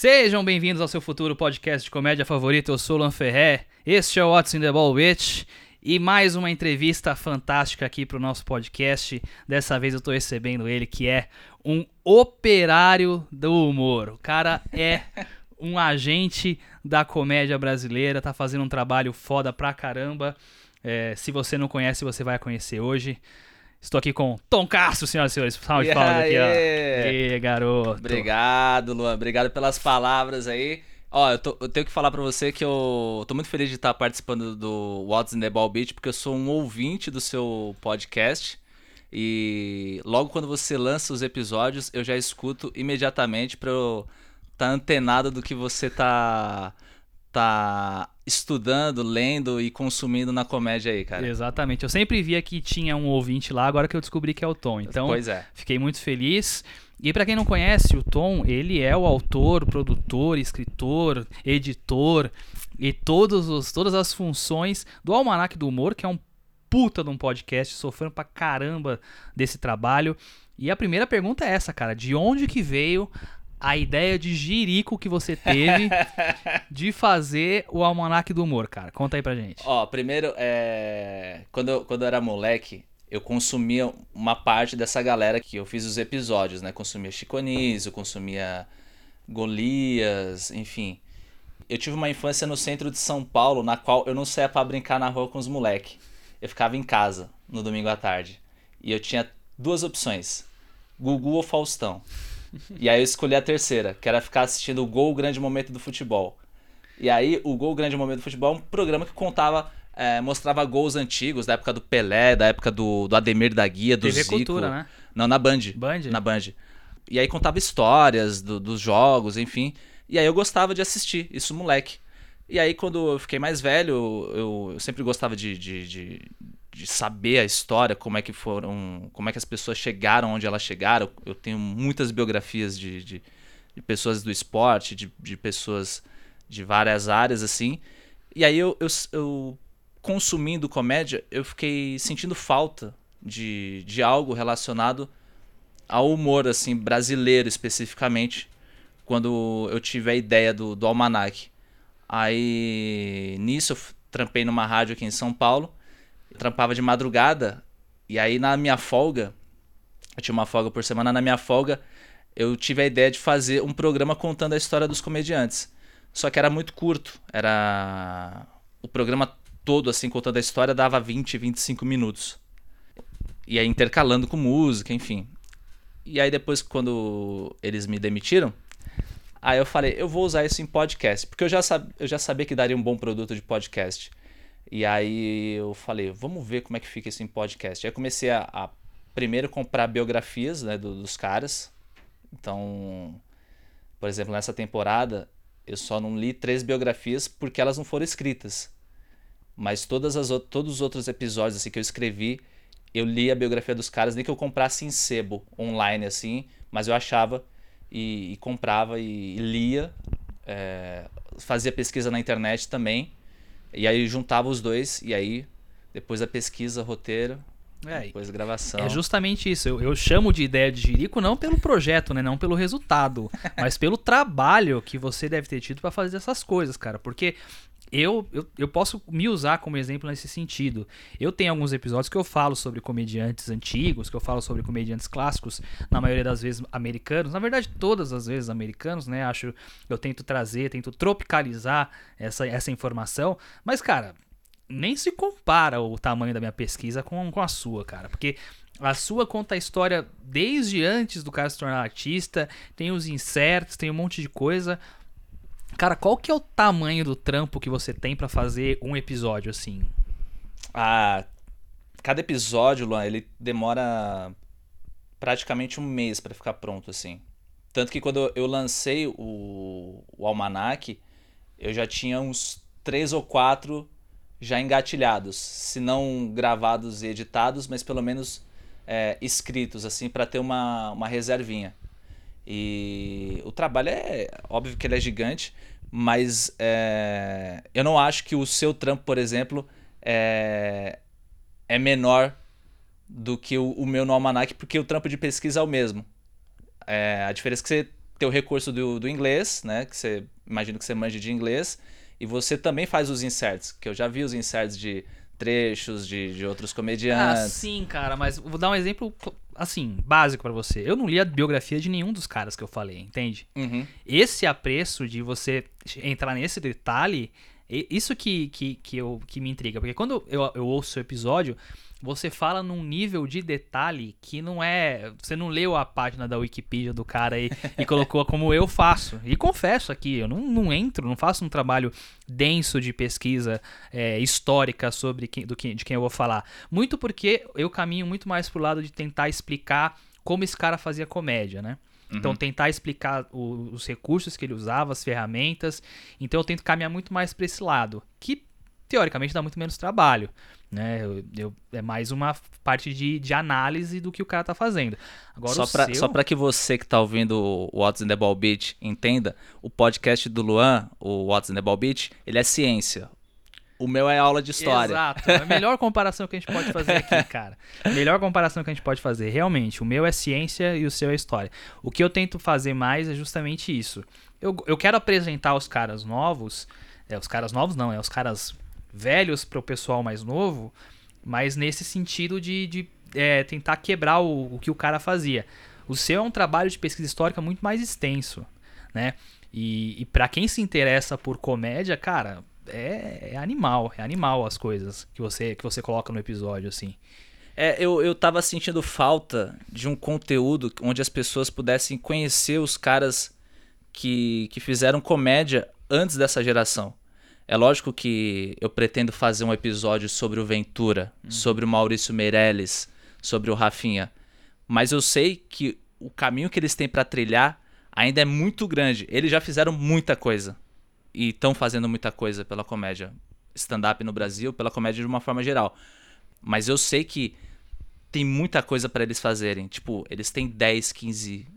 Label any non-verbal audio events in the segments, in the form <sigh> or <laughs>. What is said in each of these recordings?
Sejam bem-vindos ao seu futuro podcast de comédia favorito. Eu sou o Lan Ferré. Este é o What's in the Ball Witch. E mais uma entrevista fantástica aqui para o nosso podcast. Dessa vez eu estou recebendo ele, que é um operário do humor. O cara é <laughs> um agente da comédia brasileira, tá fazendo um trabalho foda pra caramba. É, se você não conhece, você vai conhecer hoje. Estou aqui com Tom Castro, senhoras e senhores. Salve de palmas aqui, ó. E garoto. Obrigado, Luan. Obrigado pelas palavras aí. Ó, eu, tô, eu, tenho que falar pra você que eu tô muito feliz de estar participando do What's in the Ball Beat, porque eu sou um ouvinte do seu podcast. E logo quando você lança os episódios, eu já escuto imediatamente pra eu estar tá antenado do que você tá tá estudando, lendo e consumindo na comédia aí, cara. Exatamente. Eu sempre via que tinha um ouvinte lá, agora que eu descobri que é o Tom. Então, é. fiquei muito feliz. E para quem não conhece, o Tom, ele é o autor, produtor, escritor, editor e todos os, todas as funções do Almanac do Humor, que é um puta de um podcast, sofrendo pra caramba desse trabalho. E a primeira pergunta é essa, cara, de onde que veio a ideia de jirico que você teve <laughs> de fazer o Almanac do Humor, cara? Conta aí pra gente. Ó, primeiro, é... quando, eu, quando eu era moleque, eu consumia uma parte dessa galera que eu fiz os episódios, né? Consumia Chico Anísio, consumia Golias, enfim. Eu tive uma infância no centro de São Paulo, na qual eu não saía para brincar na rua com os moleque. Eu ficava em casa no domingo à tarde. E eu tinha duas opções: Gugu ou Faustão e aí eu escolhi a terceira, que era ficar assistindo o Gol, Grande Momento do Futebol. E aí, o Gol, Grande Momento do Futebol é um programa que contava, é, mostrava gols antigos, da época do Pelé, da época do, do Ademir da Guia, do TV Zico. Cultura, né? Não, na Band. Band? Na Band. E aí contava histórias do, dos jogos, enfim. E aí eu gostava de assistir, isso moleque. E aí quando eu fiquei mais velho, eu, eu sempre gostava de, de, de de saber a história, como é que foram, como é que as pessoas chegaram onde elas chegaram. Eu tenho muitas biografias de, de, de pessoas do esporte, de, de pessoas de várias áreas, assim. E aí eu, eu, eu, consumindo comédia, eu fiquei sentindo falta de, de algo relacionado ao humor, assim, brasileiro especificamente, quando eu tive a ideia do, do Almanac. Aí, nisso, eu trampei numa rádio aqui em São Paulo, eu trampava de madrugada e aí na minha folga, eu tinha uma folga por semana, na minha folga eu tive a ideia de fazer um programa contando a história dos comediantes. Só que era muito curto, era o programa todo assim contando a história dava 20, 25 minutos. E aí intercalando com música, enfim. E aí depois quando eles me demitiram, aí eu falei, eu vou usar isso em podcast, porque eu já, sab eu já sabia que daria um bom produto de podcast. E aí eu falei, vamos ver como é que fica isso em podcast. Aí comecei a, a primeiro comprar biografias né, do, dos caras. Então, por exemplo, nessa temporada eu só não li três biografias porque elas não foram escritas. Mas todas as, todos os outros episódios assim, que eu escrevi, eu li a biografia dos caras, nem que eu comprasse em sebo online assim, mas eu achava e, e comprava e, e lia. É, fazia pesquisa na internet também e aí juntava os dois, e aí depois a pesquisa, roteiro, é, depois a gravação. É justamente isso. Eu, eu, chamo de ideia de Jirico não pelo projeto, né? Não pelo resultado, <laughs> mas pelo trabalho que você deve ter tido para fazer essas coisas, cara. Porque eu, eu, eu posso me usar como exemplo nesse sentido. Eu tenho alguns episódios que eu falo sobre comediantes antigos, que eu falo sobre comediantes clássicos, na maioria das vezes americanos, na verdade todas as vezes americanos, né? Acho eu tento trazer, tento tropicalizar essa, essa informação, mas cara, nem se compara o tamanho da minha pesquisa com, com a sua, cara, porque a sua conta a história desde antes do cara se tornar artista, tem os insertos, tem um monte de coisa. Cara, qual que é o tamanho do trampo que você tem para fazer um episódio assim? Ah, cada episódio, Luan, ele demora praticamente um mês para ficar pronto assim. Tanto que quando eu lancei o, o almanac, eu já tinha uns três ou quatro já engatilhados, se não gravados e editados, mas pelo menos é, escritos assim para ter uma, uma reservinha. E o trabalho é óbvio que ele é gigante, mas é, eu não acho que o seu trampo, por exemplo, é, é menor do que o, o meu no Almanac, porque o trampo de pesquisa é o mesmo. É, a diferença é que você ter o recurso do, do inglês, né? Que você imagino que você manja de inglês. E você também faz os inserts, que eu já vi os inserts de trechos de, de outros Ah, comediantes. sim, cara, mas vou dar um exemplo, assim, básico pra você. Eu não li a biografia de nenhum dos caras que eu falei, entende? Uhum. Esse apreço de você entrar nesse detalhe, isso que, que, que, eu, que me intriga. Porque quando eu, eu ouço o episódio, você fala num nível de detalhe que não é. Você não leu a página da Wikipedia do cara e, e colocou como eu faço. E confesso aqui, eu não, não entro, não faço um trabalho denso de pesquisa é, histórica sobre quem, do que, de quem eu vou falar. Muito porque eu caminho muito mais pro lado de tentar explicar como esse cara fazia comédia, né? Então, tentar explicar o- os recursos que ele usava, as ferramentas. Então, eu tento caminhar muito mais para esse lado, que teoricamente dá muito menos trabalho. Né? Eu, eu- é mais uma parte de, de análise do que o cara tá fazendo. Agora, Só o pra, seu... só pra que você que tá ouvindo o What's in the Ball Beat entenda, o podcast do Luan, o What's in the Ball Beat, ele é ciência. O meu é aula de história. Exato. É a melhor <laughs> comparação que a gente pode fazer aqui, cara. Melhor comparação que a gente pode fazer. Realmente, o meu é ciência e o seu é história. O que eu tento fazer mais é justamente isso. Eu, eu quero apresentar os caras novos. É, os caras novos não, é os caras velhos para o pessoal mais novo, mas nesse sentido de, de, é, tentar quebrar o, o que o cara fazia. O seu é um trabalho de pesquisa histórica muito mais extenso, né? E, e para quem se interessa por comédia, cara, é, é animal, é animal as coisas que você que você coloca no episódio, assim. É, eu, eu tava sentindo falta de um conteúdo onde as pessoas pudessem conhecer os caras que, que fizeram comédia antes dessa geração. É lógico que eu pretendo fazer um episódio sobre o Ventura, sobre o Maurício Meirelles, sobre o Rafinha. Mas eu sei que o caminho que eles têm pra trilhar ainda é muito grande. Eles já fizeram muita coisa. E estão fazendo muita coisa pela comédia stand-up no Brasil, pela comédia de uma forma geral. Mas eu sei que tem muita coisa pra eles fazerem. Tipo, eles têm 10, 15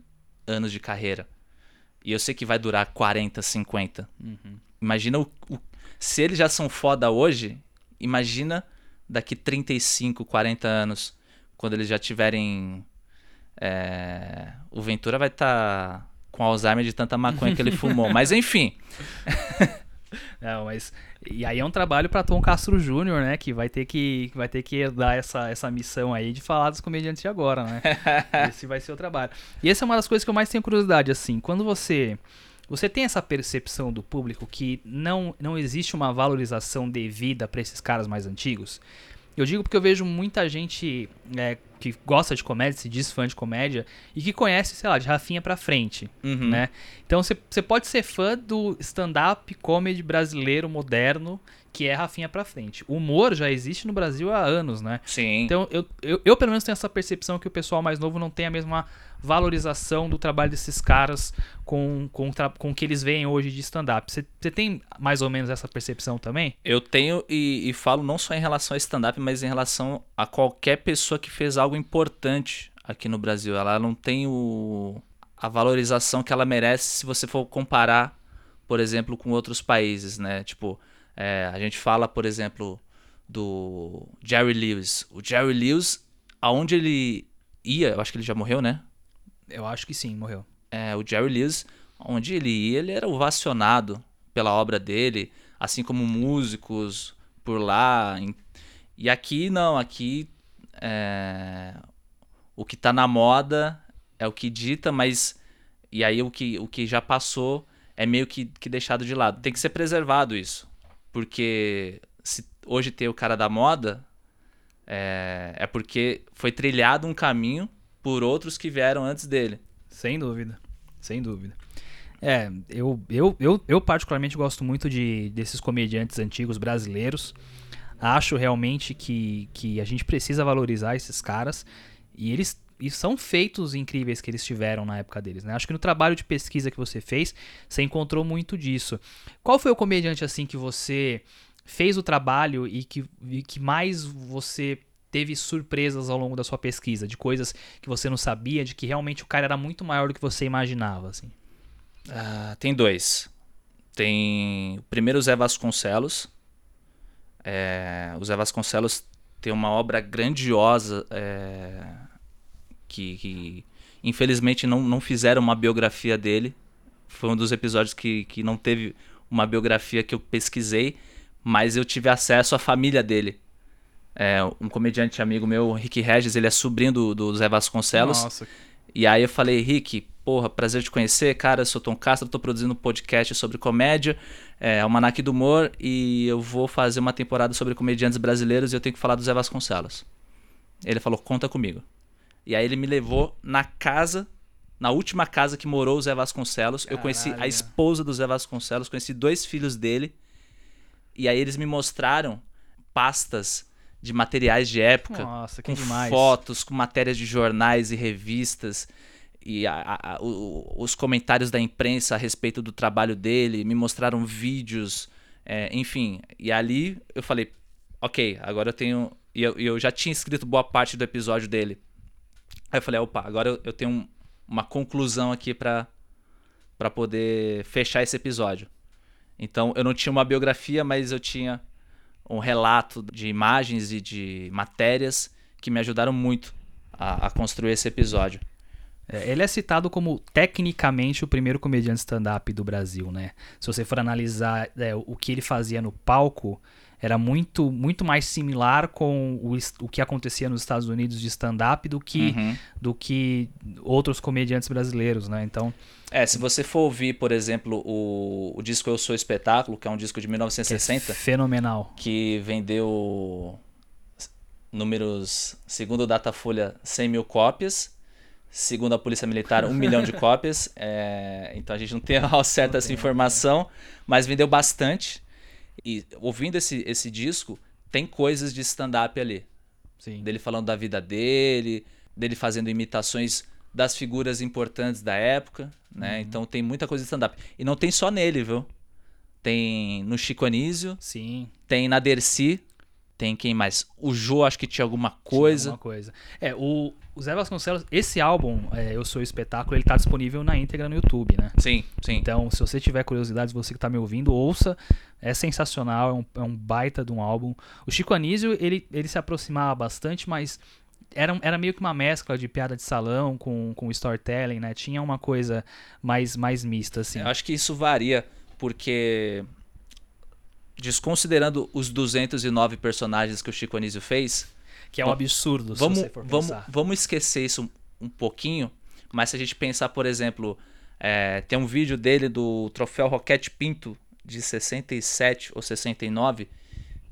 anos de carreira. E eu sei que vai durar 40, 50. Imagina o, o- se eles já são foda hoje, imagina daqui 35, 40 anos, quando eles já tiverem. é, o Ventura vai estar com Alzheimer de tanta maconha que ele fumou. Mas enfim. <laughs> Não, mas e aí é um trabalho para Tom Castro Júnior, né, que vai ter que vai ter que herdar essa, essa missão aí de falar dos comediantes de agora, né? <laughs> Esse vai ser o trabalho. E essa é uma das coisas que eu mais tenho curiosidade assim, quando você você tem essa percepção do público que não não existe uma valorização devida para esses caras mais antigos? Eu digo porque eu vejo muita gente é, que gosta de comédia, se diz fã de comédia, e que conhece, sei lá, de Rafinha pra frente, Uhum. né? Então você você pode ser fã do stand-up comedy brasileiro moderno, que é Rafinha pra frente. O humor já existe no Brasil há anos, né? Sim. Então eu, eu, eu pelo menos tenho essa percepção que o pessoal mais novo não tem a mesma valorização do trabalho desses caras com, com, com o que eles veem hoje de stand-up. Você você tem mais ou menos essa percepção também? Eu tenho e, e falo não só em relação a stand-up, mas em relação a qualquer pessoa que fez algo importante aqui no Brasil. Ela não tem o, a valorização que ela merece se você for comparar, por exemplo, com outros países, né? Tipo, é, a gente fala, por exemplo, do Jerry Lewis. O Jerry Lewis, aonde ele ia, eu acho que ele já morreu, né? Eu acho que sim, morreu. é, o Jerry Lewis, onde ele ia, ele era ovacionado pela obra dele, assim como músicos por lá. E aqui não, aqui é, o que tá na moda é o que dita, mas e aí o que, o que já passou é meio que, que deixado de lado. Tem que ser preservado isso, porque se hoje tem o cara da moda é, é porque foi trilhado um caminho por outros que vieram antes dele. Sem dúvida, sem dúvida. É, eu, eu, eu, eu particularmente gosto muito de, desses comediantes antigos brasileiros. Acho realmente que, que a gente precisa valorizar esses caras. E eles e são feitos incríveis que eles tiveram na época deles, né? Acho que no trabalho de pesquisa que você fez, você encontrou muito disso. Qual foi o comediante assim que você fez o trabalho e que, e que mais você teve surpresas ao longo da sua pesquisa, de coisas que você não sabia, de que realmente o cara era muito maior do que você imaginava, assim. Ah, tem dois. Tem o primeiro Zé Vasconcelos. É, o Zé Vasconcelos tem uma obra grandiosa é, que, que, infelizmente não, não fizeram uma biografia dele. foi um dos episódios que, que não teve uma biografia que eu pesquisei, mas eu tive acesso à família dele. É, um comediante amigo meu, Rick Regis, ele é sobrinho do, do Zé Vasconcelos. Nossa. E aí eu falei, Rick, porra, prazer te conhecer, cara, eu sou Tom Castro, tô produzindo um podcast sobre comédia, é, Almanac do Humor, e eu vou fazer uma temporada sobre comediantes brasileiros e eu tenho que falar do Zé Vasconcelos. Ele falou, conta comigo. E aí ele me levou na casa, na última casa que morou o Zé Vasconcelos. Eu conheci a Caralho. esposa do Zé Vasconcelos, conheci dois filhos dele. E aí eles me mostraram pastas de materiais de época Nossa, que com demais. fotos, com matérias de jornais e revistas e a- a- a- o- os comentários da imprensa a respeito do trabalho dele, me mostraram vídeos, é, enfim. E ali eu falei, ok, agora eu tenho. E eu, e eu já tinha escrito boa parte do episódio dele. Aí eu falei, opa, agora eu, eu tenho um- uma conclusão aqui pra para poder fechar esse episódio. Então eu não tinha uma biografia, mas eu tinha um relato de imagens e de matérias que me ajudaram muito a, a construir esse episódio. É, Ele é citado como tecnicamente o primeiro comediante stand-up do Brasil, né? Se você for analisar é, o que ele fazia no palco, era muito, muito mais similar com o, o que acontecia nos Estados Unidos de stand-up do que, Uhum. do que outros comediantes brasileiros, né? Então, É, se você for ouvir, por exemplo, o, o disco Eu Sou Espetáculo, que é um disco de que é 1960, fenomenal. que vendeu números, segundo o Datafolha, 100 mil cópias. Segundo a Polícia Militar, um milhão de <laughs> cópias. É, então a gente não tem <laughs> ao certo essa informação, mas vendeu bastante. E ouvindo esse, esse disco, tem coisas de stand-up ali. Sim. Dele falando da vida dele, dele fazendo imitações das figuras importantes da época, né? Então tem muita coisa de stand-up. E não tem só nele, viu? Tem no Chico Anísio, Sim. tem na Dercy, tem quem mais? O Jô acho que tinha alguma coisa. Alguma coisa. É, o, o Zé Vasconcelos, esse álbum, é, Eu Sou Espetáculo, ele tá disponível na íntegra no YouTube, né? Sim, sim. Então, se você tiver curiosidade, você que tá me ouvindo, ouça. É sensacional, é um, é um baita de um álbum. O Chico Anísio, ele, ele se aproximava bastante, mas era, era meio que uma mescla de piada de salão com, com storytelling, né? Tinha uma coisa mais, mais mista, assim. Eu acho que isso varia porque desconsiderando os 209 personagens que o Chico Anísio fez, Que é um absurdo, vamos, se você for vamos, pensar. vamos esquecer isso um, um pouquinho, mas se a gente pensar, por exemplo, é, tem um vídeo dele do troféu Roquete Pinto de 67 ou 69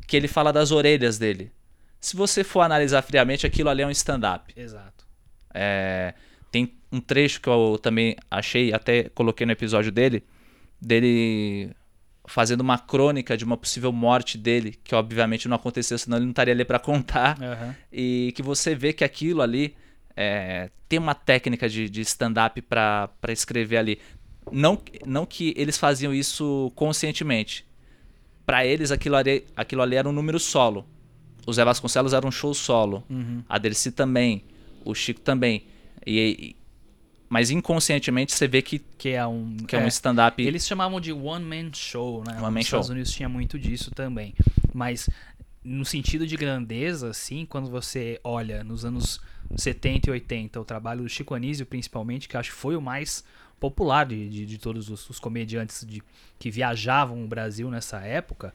que ele fala das orelhas dele. Se você for analisar friamente, aquilo ali é um stand-up. Exato. É, tem um trecho que eu também achei, até coloquei no episódio dele, dele fazendo uma crônica de uma possível morte dele, que obviamente não aconteceu, senão ele não estaria ali para contar Aham. e que você vê que aquilo ali é, tem uma técnica de, de stand-up para escrever ali. Não, não que eles faziam isso conscientemente. Para eles, aquilo ali, aquilo ali era um número solo. O Zé Vasconcelos era um show solo. Uhum. A Dercy também. O Chico também. E, e- mas inconscientemente você vê que, Que é um. que é, um stand-up. Eles chamavam de one man show, né? One man Nos Estados show. Unidos tinha muito disso também. Mas no sentido de grandeza, assim, quando você olha nos anos 70 e 80, o trabalho do Chico Anísio, principalmente, que acho que foi o mais popular de, de, de todos os, os comediantes de, que viajavam o Brasil nessa época.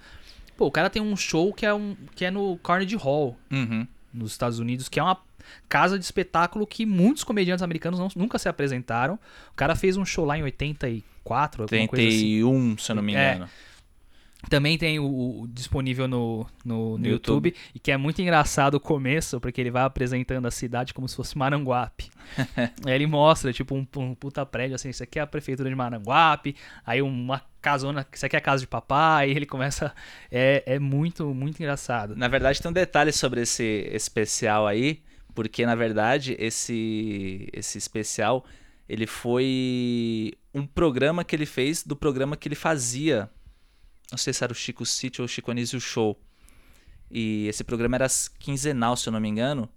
Pô, o cara tem um show que é, um, que é no Carnegie Hall, Uhum. nos Estados Unidos, que é uma casa de espetáculo que muitos comediantes americanos não- nunca se apresentaram. O cara fez um show lá em 84, alguma coisa assim. 31, se eu não me É. Também tem o, o disponível no, no, no No YouTube. YouTube. e que é muito engraçado o começo, porque ele vai apresentando a cidade como se fosse Maranguape. <laughs> aí ele mostra, tipo, um, um puta prédio, assim, isso aqui é a prefeitura de Maranguape, aí uma casona, isso aqui é a casa de papai, e <laughs> ele começa... É, é muito, muito engraçado. Na verdade, tem um detalhe sobre esse especial aí, porque na verdade esse esse especial ele foi um programa que ele fez do programa que ele fazia. Não sei se era o Chico City ou o Chico Anísio Show. E esse programa era quinzenal, se eu não me engano.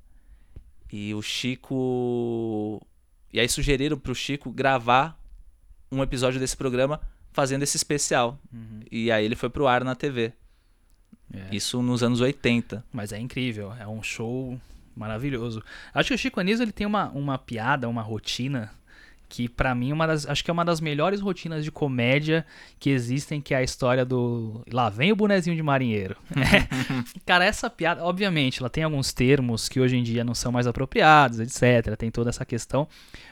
E o Chico. E aí sugeriram pro Chico gravar um episódio desse programa fazendo esse especial. E aí ele foi pro ar na TV. É. Isso nos anos 80. Mas é incrível, é um show maravilhoso. Acho que o Chico Anísio ele tem uma, uma piada, uma rotina que para mim é uma das, acho que é uma das melhores rotinas de comédia que existem, que é a história do lá vem o bonezinho de marinheiro. <laughs> Cara, essa piada, obviamente, ela tem alguns termos que hoje em dia não são mais apropriados, etc. Tem toda essa questão,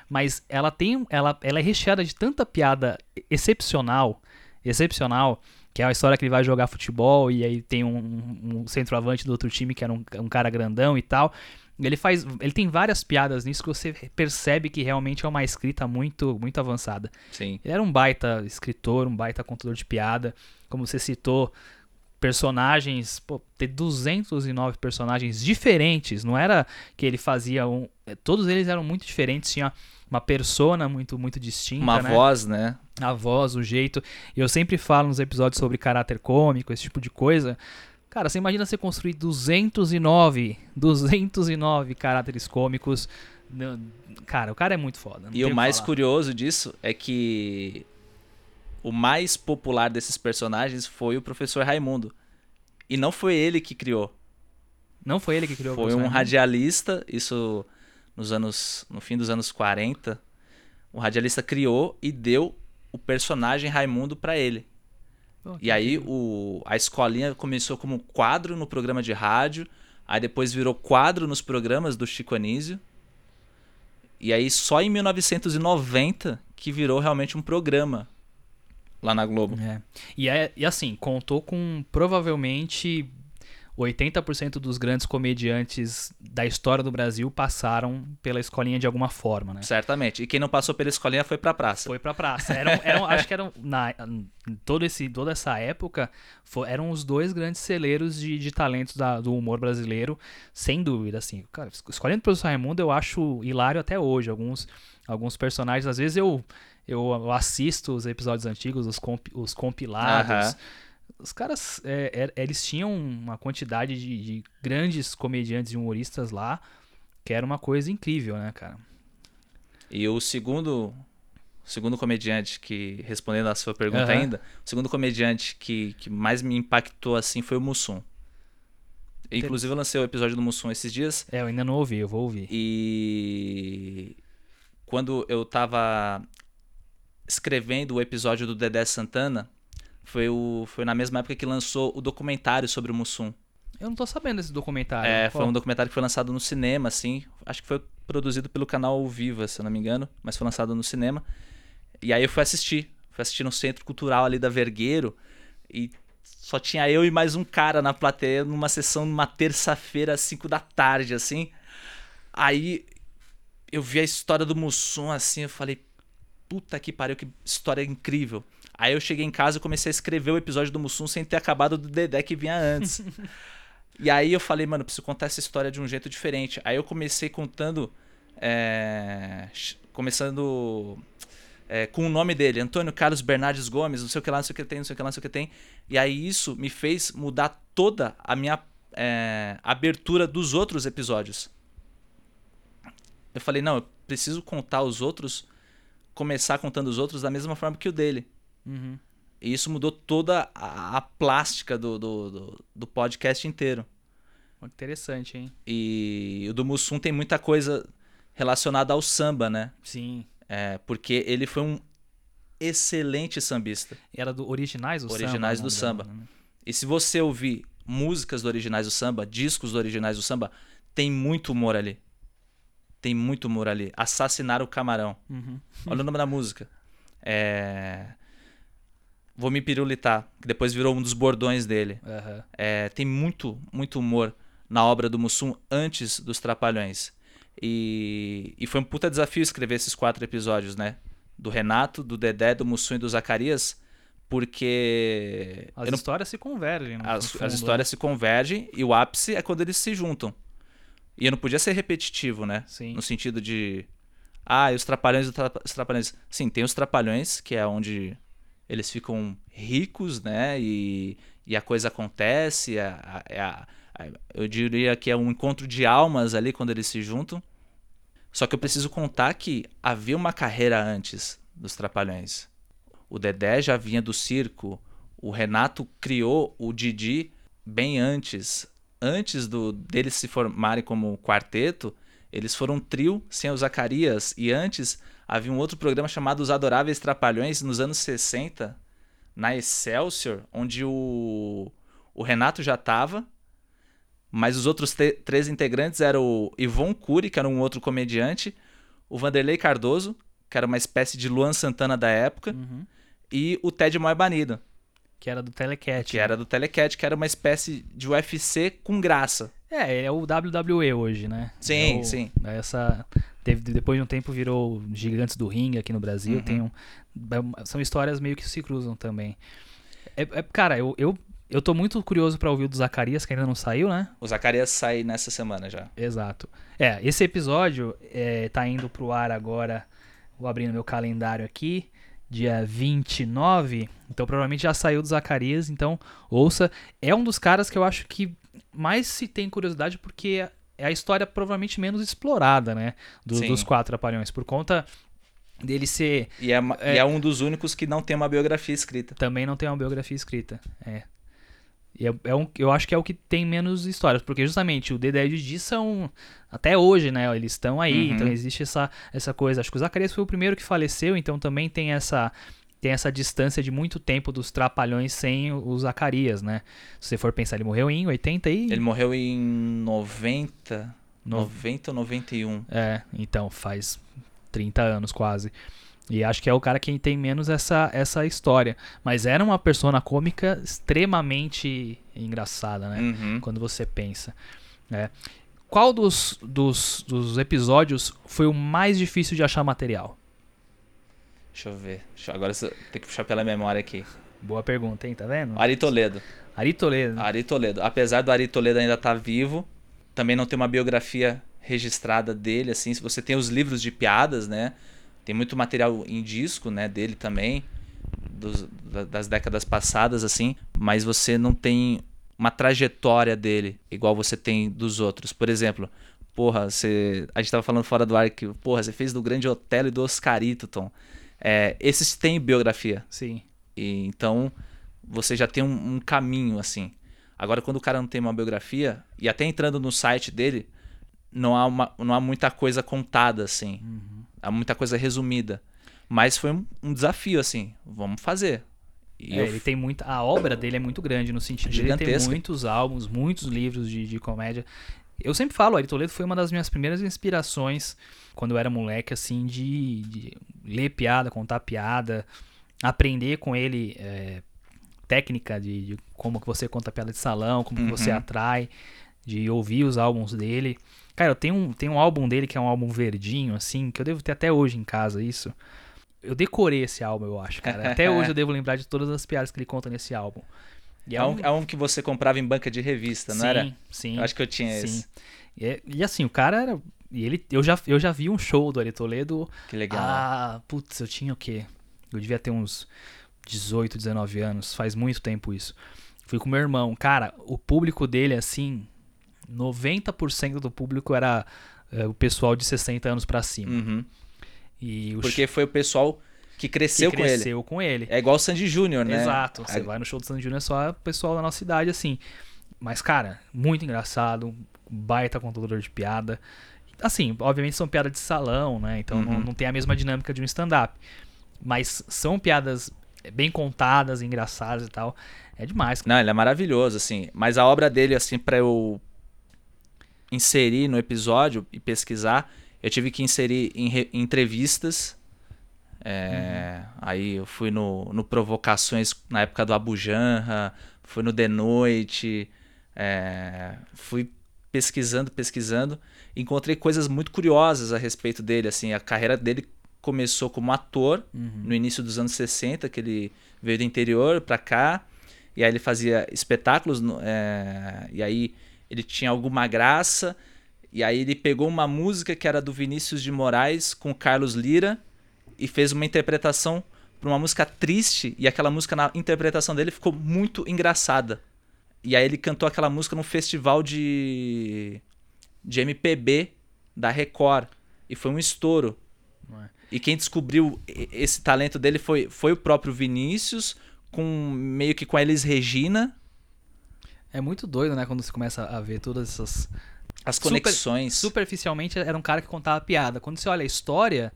mas ela tem, ela, ela é recheada de tanta piada excepcional, excepcional que é a história que ele vai jogar futebol e aí tem um, um centroavante do outro time que era um, um cara grandão e tal. Ele faz, ele tem várias piadas nisso que você percebe que realmente é uma escrita muito, muito avançada. Sim. Ele era um baita escritor, um baita contador de piada, como você citou, personagens, pô, ter 209 personagens diferentes, não era que ele fazia um, todos eles eram muito diferentes, tinha uma persona muito muito distinta, uma né? voz, né? A voz, o jeito. Eu sempre falo nos episódios sobre caráter cômico, esse tipo de coisa. Cara, você imagina você construir 209, 209 caráteres cômicos. Cara, o cara é muito foda. E o mais curioso disso é que o mais popular desses personagens foi o professor Raimundo. E não foi ele que criou. Não foi ele que criou Foi um radialista, isso nos anos no fim dos anos 40. O radialista criou e deu o personagem Raimundo para ele. Oh, e aí o, a escolinha começou como quadro no programa de rádio, aí depois virou quadro nos programas do Chico Anísio. E aí só em 1990 que virou realmente um programa lá na Globo. É. E, é, e assim, contou com provavelmente 80% dos grandes comediantes da história do Brasil passaram pela escolinha de alguma forma, né? Certamente. E quem não passou pela escolinha foi pra praça. Foi pra praça. Eram, <laughs> eram, acho que eram, na, todo esse, toda essa época, for, eram os dois grandes celeiros de, de talentos da, do humor brasileiro, sem dúvida, assim. Cara, escolhendo o professor Raimundo eu acho hilário até hoje. Alguns, alguns personagens, às vezes eu, eu assisto os episódios antigos, os, comp, os compilados. Uh -huh os caras, é, é, eles tinham uma quantidade de, de, grandes comediantes e humoristas lá, que era uma coisa incrível, né, cara? E o segundo, segundo comediante que, respondendo a sua pergunta uhum. ainda, o segundo comediante que, que mais me impactou assim foi o Mussum. Inclusive eu lancei o episódio do Mussum esses dias. É, eu ainda não ouvi, eu vou ouvir. E quando eu tava escrevendo o episódio do Dedé Santana, foi, o, foi na mesma época que lançou o documentário sobre o Mussum. Eu não tô sabendo desse documentário. É, foi um documentário que foi lançado no cinema, assim. Acho que foi produzido pelo canal Viva, se eu não me engano, mas foi lançado no cinema. E aí eu fui assistir. Fui assistir no Centro Cultural ali da Vergueiro. E só tinha eu e mais um cara na plateia numa sessão numa terça-feira, às 5 da tarde, assim. Aí eu vi a história do Mussum, assim, eu falei, puta que pariu, que história incrível. Aí eu cheguei em casa e comecei a escrever o episódio do Mussum sem ter acabado do Dedé que vinha antes. <laughs> e aí eu falei, mano, preciso contar essa história de um jeito diferente. Aí eu comecei contando. É, começando é, com o nome dele, Antônio Carlos Bernardes Gomes, não sei o que lá, não sei o que tem, não sei o que lá, não sei o que tem. E aí isso me fez mudar toda a minha é, abertura dos outros episódios. Eu falei, não, eu preciso contar os outros, começar contando os outros da mesma forma que o dele. Uhum. E isso mudou toda a, a plástica do, do, do, do, podcast inteiro. Interessante, hein? E o do Mussum tem muita coisa relacionada ao samba, né? Sim. É, porque ele foi um excelente sambista. Era do Originais do Originais samba, do samba. Né? E se você ouvir músicas do Originais do Samba, discos do Originais do Samba, tem muito humor ali. Tem muito humor ali. Assassinar o Camarão. Uhum. Olha o nome da música. É... Vou me pirulitar, que depois virou um dos bordões dele. Uhum. É, tem muito, muito humor na obra do Mussum antes dos Trapalhões. E, e foi um puta desafio escrever esses quatro episódios, né? Do Renato, do Dedé, do Mussum e do Zacarias, porque. As não... histórias se convergem. As, fundo, as histórias né? se convergem e o ápice é quando eles se juntam. E eu não podia ser repetitivo, né? Sim. No sentido de. Ah, e os Trapalhões, os Trapalhões. Sim, tem os Trapalhões, que é onde eles ficam ricos, né? E, e a coisa acontece. A, a, a, eu diria que é um encontro de almas ali quando eles se juntam. Só que eu preciso contar que havia uma carreira antes dos Trapalhões. O Dedé já vinha do circo. O Renato criou o Didi bem antes. Antes do deles se formarem como quarteto, eles foram um trio sem o Zacarias. E antes havia um outro programa chamado Os Adoráveis Trapalhões nos anos 60, na Excelsior, onde o, o Renato já estava, mas os outros três integrantes eram o Ivon Cury, que era um outro comediante, o Vanderlei Cardoso, que era uma espécie de Luan Santana da época, Uhum. e o Ted Moy Banido, Que era do Telecat. que era do Telecat, que era uma espécie de UFC com graça. É, é o WWE hoje, né? Sim, É o- sim. Essa teve depois de um tempo virou Gigantes do Ringue aqui no Brasil. Uhum. Tem um, é- são histórias meio que se cruzam também. É, é- cara, eu, eu eu tô muito curioso pra ouvir o do Zacarias que ainda não saiu, né? O Zacarias sai nessa semana já. Exato. É, esse episódio é, tá indo pro ar agora. Vou abrindo meu calendário aqui. Dia 29. Então provavelmente já saiu do Zacarias. Então ouça. É um dos caras que eu acho que mais se tem curiosidade porque é a história provavelmente menos explorada, né? Do- dos quatro trapalhões. Por conta dele ser. E é, É. e é um dos únicos que não tem uma biografia escrita. Também não tem uma biografia escrita. É. E é, é um, eu acho que é o que tem menos histórias, porque justamente o Dedé e o Didi são. Até hoje, né? Eles estão aí, Uhum. então existe essa, essa coisa. Acho que o Zacarias foi o primeiro que faleceu, então também tem essa. Tem essa distância de muito tempo dos trapalhões sem o Zacarias, né? Se você for pensar, ele morreu em 80 e. Ele morreu em 90, No- 90 ou 91. É, então faz 30 anos quase. E acho que é o cara que tem menos essa, essa história. Mas era uma persona cômica extremamente engraçada, né? Uhum. Quando você pensa. né? Qual dos, dos, dos episódios foi o mais difícil de achar material? Deixa eu ver. Deixa eu- agora eu tenho que puxar pela memória aqui. Boa pergunta, hein? Tá vendo? Ari Toledo. Ari Toledo. Ari Toledo. Apesar do Ari Toledo ainda estar vivo, também não tem uma biografia registrada dele, assim. Se você tem os livros de piadas, né? Tem muito material em disco, né? Dele também, dos- da- das décadas passadas, assim. Mas você não tem uma trajetória dele igual você tem dos outros. Por exemplo, porra, você, a gente tava falando fora do ar que, porra, você fez do Grande Otelo e do Oscarito, Tom. É, esses têm biografia. Sim. E, então, você já tem um, um caminho, assim. Agora, quando o cara não tem uma biografia, e até entrando no site dele, não há, uma, não há muita coisa contada, assim. Há muita coisa resumida. Mas foi um, um desafio, assim. Vamos fazer. E É, ele tem muita. A obra dele é muito grande, no sentido de ele ter Gigantesca. muitos álbuns, muitos livros de, de comédia. Eu sempre falo, o Ari Toledo foi uma das minhas primeiras inspirações quando eu era moleque, assim, de, de ler piada, contar piada, aprender com ele é, técnica de, de como que você conta piada de salão, como que você Uhum. atrai, de ouvir os álbuns dele. Cara, eu tenho um, tenho um álbum dele que é um álbum verdinho, assim, que eu devo ter até hoje em casa isso. Eu decorei esse álbum, eu acho, cara. Até <laughs> hoje eu devo lembrar de todas as piadas que ele conta nesse álbum. E é, um, é um que você comprava em banca de revista, não sim, era? Sim, Eu acho que eu tinha sim. esse. E, é- e assim, o cara era. E ele, eu, já, eu já vi um show do Ari Toledo. Que legal. Ah, putz, eu tinha o quê? Eu devia ter uns 18, 19 anos. Faz muito tempo isso. Fui com meu irmão. Cara, o público dele, assim. 90% do público era é, o pessoal de 60 anos pra cima. Uhum. E Porque foi o pessoal que cresceu, que com ele. cresceu com ele. É igual o Sandy Júnior, né? Exato. Você A- vai no show do Sandy Júnior é só o pessoal da nossa idade, assim. Mas, cara, muito engraçado. Baita contador de piada. Assim, obviamente são piadas de salão, né? Então não, Uhum. não tem a mesma dinâmica de um stand-up. Mas são piadas bem contadas, engraçadas e tal. É demais. Não, ele é maravilhoso, assim. Mas a obra dele, assim, pra eu inserir no episódio e pesquisar, eu tive que inserir em, re- entrevistas. É, Aí eu fui no, no Provocações na época do Abu Janra, fui no The Noite, é, fui pesquisando, pesquisando. Encontrei coisas muito curiosas a respeito dele. Assim, a carreira dele começou como ator no início dos anos 60, que ele veio do interior pra cá. E aí ele fazia espetáculos, é, e aí ele tinha alguma graça. E aí ele pegou uma música que era do Vinícius de Moraes com Carlos Lira e fez uma interpretação para uma música triste. E aquela música, na interpretação dele, ficou muito engraçada. E aí ele cantou aquela música num festival de, de MPB da Record. E foi um estouro. Ué. E quem descobriu esse talento dele foi, foi o próprio Vinícius, com meio que com a Elis Regina, É muito doido, né? Quando você começa a ver todas essas. as Super- conexões. Superficialmente era um cara que contava piada. Quando você olha a história,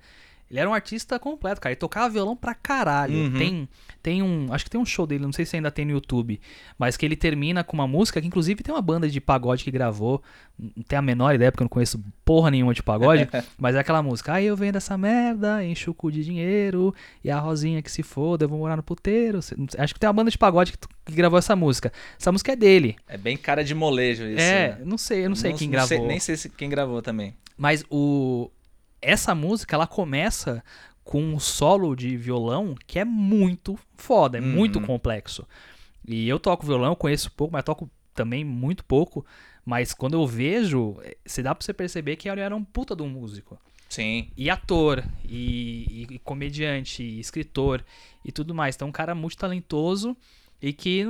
Ele era um artista completo, cara. Ele tocava violão pra caralho. Uhum. Tem, tem um. Acho que tem um show dele, não sei se ainda tem no YouTube. Mas que ele termina com uma música que, inclusive, tem uma banda de pagode que gravou. Não tenho a menor ideia, porque eu não conheço porra nenhuma de pagode. <laughs> mas é aquela música. Aí eu vendo essa merda, encho o cu de dinheiro. E a Rosinha que se foda, eu vou morar no puteiro. Acho que tem uma banda de pagode que, que gravou essa música. Essa música é dele. É bem cara de molejo isso. É, né? não sei, eu não sei quem não gravou. sei- nem sei se quem gravou também. Mas o essa música ela começa com um solo de violão que é muito foda, é Uhum. muito complexo. E eu toco violão, eu conheço pouco, mas toco também muito pouco. Mas quando eu vejo, eh, se dá pra você perceber que ele era um puta de um músico. Sim. E ator, e, e- e comediante, e escritor e tudo mais. Então, um cara multitalentoso e que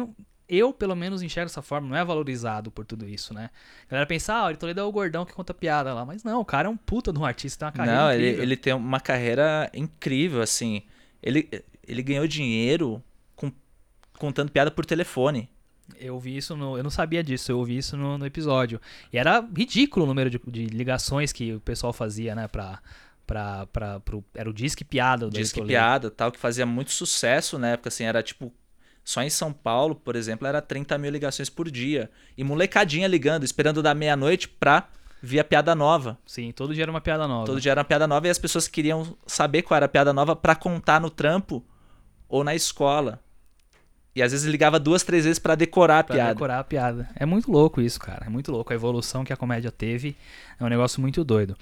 eu, pelo menos, enxergo dessa forma, não é valorizado por tudo isso, né? A galera pensa, ah, o Toledo é o gordão que conta piada lá. Mas não, o cara é um puta de um artista, tem uma carreira Não, ele, incrível. ele tem uma carreira incrível, assim. Ele, ele ganhou dinheiro com, contando piada por telefone. Eu vi isso no. Eu não sabia disso, eu ouvi isso no, no episódio. E era ridículo o número de, de ligações que o pessoal fazia, né, pra. pra, pra pro, era o Disque Piada. do Disque piada tal, que fazia muito sucesso na época, assim, era tipo. Só em São Paulo, por exemplo, era 30 mil ligações por dia. E molecadinha ligando, esperando da meia-noite pra vir a piada nova. Sim, todo dia era uma piada nova. Todo dia era uma piada nova e as pessoas queriam saber qual era a piada nova pra contar no trampo ou na escola. E às vezes ligava duas, três vezes pra decorar a Pra piada. decorar a piada. É muito louco isso, cara. É muito louco. A evolução que a comédia teve é um negócio muito doido.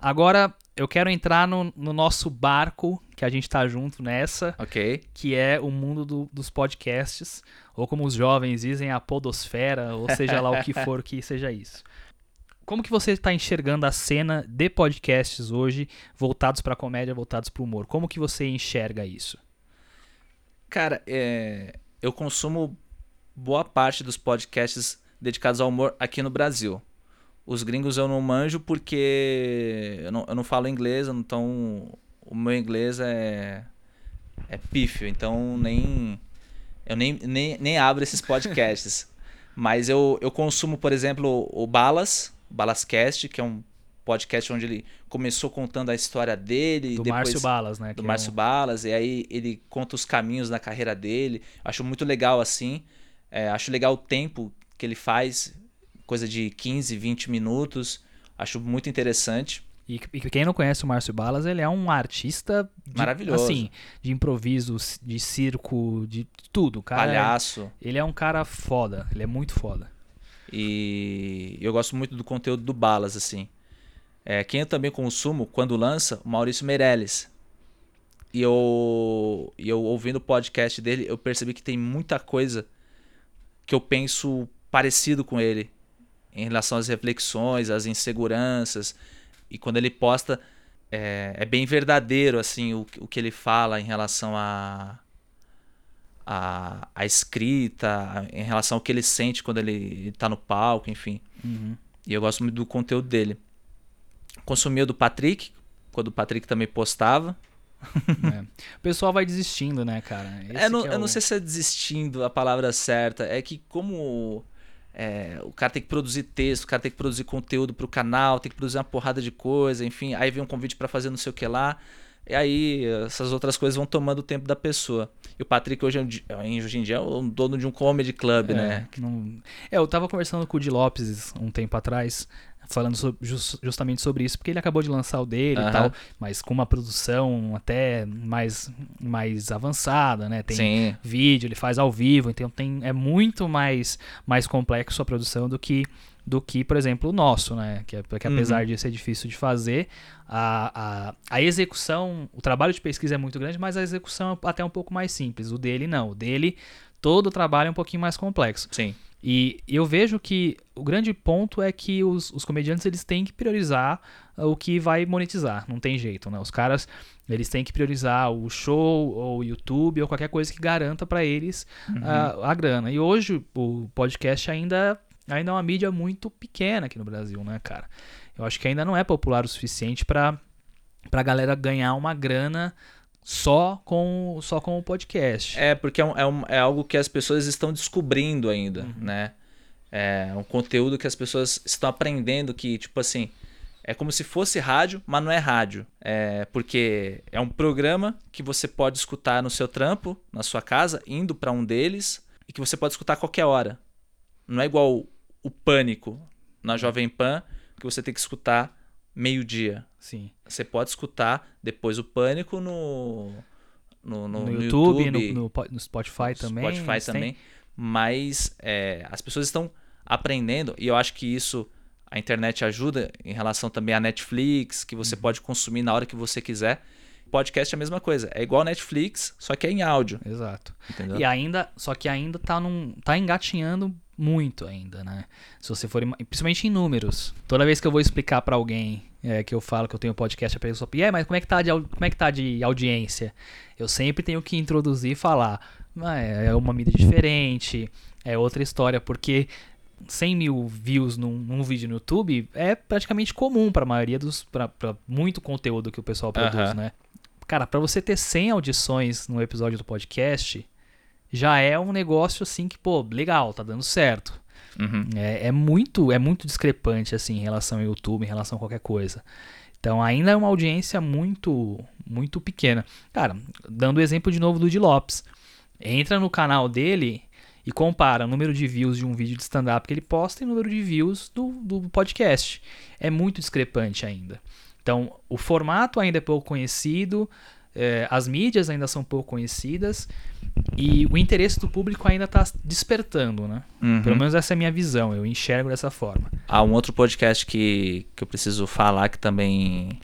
Agora, eu quero entrar no, no nosso barco, que a gente tá junto nessa, Ok. que é o mundo do- dos podcasts, ou como os jovens dizem, a podosfera, ou seja lá o que for que seja isso. Como que você está enxergando a cena de podcasts hoje, voltados pra comédia, voltados pro humor? Como que você enxerga isso? Cara, é, eu consumo boa parte dos podcasts dedicados ao humor aqui no Brasil. Os gringos eu não manjo porque eu não, eu não falo inglês, então o meu inglês é, é pífio, então nem eu nem, nem, nem abro esses podcasts. <laughs> Mas eu, eu consumo, por exemplo, o Balas, Balascast, que é um podcast onde ele começou contando a história dele. Do depois Márcio Balas, né? do é Márcio um- Balas, e aí ele conta os caminhos na carreira dele. Acho muito legal assim. É, acho legal o tempo que ele faz, coisa de 15, 20 minutos. Acho muito interessante. E, e quem não conhece o Márcio Balas, ele é um artista de, Maravilhoso. assim, de improviso, de circo, de tudo. Cara, Palhaço. Ele é um cara foda, ele é muito foda. E eu gosto muito do conteúdo do Balas, assim. É, quem eu também consumo, quando lança, o Maurício Meirelles. E eu, e eu ouvindo o podcast dele, eu percebi que tem muita coisa que eu penso parecido com ele. Em relação às reflexões, às inseguranças. E quando ele posta, é, é bem verdadeiro, assim, o, o que ele fala em relação a a, a escrita, em relação ao que ele sente quando ele tá no palco, enfim. Uhum. E eu gosto muito do conteúdo dele. Consumia o do Patrick, quando o Patrick também postava. <laughs> É. O pessoal vai desistindo, né, cara? É, não- é eu não sei se é desistindo a palavra certa. É que como é, o cara tem que produzir texto, o cara tem que produzir conteúdo pro canal, tem que produzir uma porrada de coisa, enfim. Aí vem um convite pra fazer não sei o que lá. E aí essas outras coisas vão tomando o tempo da pessoa. E o Patrick hoje, em di- hoje em dia é o dono de um comedy club, É, né? não- é, eu tava conversando com o Di Lopes um tempo atrás, falando so- jus- justamente sobre isso, porque ele acabou de lançar o dele e Aham. tal, mas com uma produção até mais, mais avançada, né? Tem Sim. vídeo, ele faz ao vivo, então tem, é muito mais, mais complexo a produção do que, do que, por exemplo, o nosso, né? Que, é- que apesar Uhum. de ser difícil de fazer, a, a, a execução, o trabalho de pesquisa é muito grande, mas a execução é até um pouco mais simples. O dele não. O dele, todo o trabalho é um pouquinho mais complexo. Sim. E eu vejo que o grande ponto é que os, os comediantes eles têm que priorizar uh, o que vai monetizar, não tem jeito, né? Os caras eles têm que priorizar o show ou o YouTube ou qualquer coisa que garanta pra eles uh, a grana. E hoje o podcast ainda ainda é uma mídia muito pequena aqui no Brasil, né, cara? Eu acho que ainda não é popular o suficiente pra pra galera ganhar uma grana só com só com o podcast. É, porque é, um- é um- é algo que as pessoas estão descobrindo ainda, Uhum. né? É um conteúdo que as pessoas estão aprendendo que, tipo assim, É como se fosse rádio, mas não é rádio. É porque é um programa que você pode escutar no seu trampo, na sua casa, indo para um deles e que você pode escutar a qualquer hora. Não é igual o Pânico na Jovem Pan, que você tem que escutar meio-dia. Sim. Você pode escutar depois o Pânico no no, no, No, YouTube, YouTube, no, no po- no Spotify também. Spotify também. Mas é, as pessoas estão aprendendo e eu acho que isso a internet ajuda em relação também à Netflix, que Uhum. você pode consumir na hora que você quiser. Podcast é a mesma coisa, é igual Netflix, só que é em áudio, Exato. entendeu? E ainda, só que ainda tá num, tá engatinhando muito ainda, né? Se você for, principalmente em números. Toda vez que eu vou explicar pra alguém é, que eu falo que eu tenho podcast, a pessoa, e aí, mas como é que tá de, como é que tá de audiência? Eu sempre tenho que introduzir e falar, "Ah, é uma mídia diferente, é outra história, porque 100 mil views num, num vídeo no YouTube é praticamente comum pra maioria dos, pra muito conteúdo que o pessoal produz, né? Cara, pra você ter 100 audições no episódio do podcast, já é um negócio assim que, pô, legal, tá dando certo. Uhum. É, é muito é muito discrepante assim em relação ao YouTube, em relação a qualquer coisa. Então ainda é uma audiência muito muito pequena. Cara, dando o exemplo de novo do Di Lopes. Entra no canal dele e compara o número de views de um vídeo de stand-up que ele posta e o número de views do, do podcast. É muito discrepante ainda. Então, o formato ainda é pouco conhecido, eh, as mídias ainda são pouco conhecidas e o interesse do público ainda está despertando, né? Uhum. Pelo menos essa é a minha visão, eu enxergo dessa forma. Há um outro podcast que, que eu preciso falar que também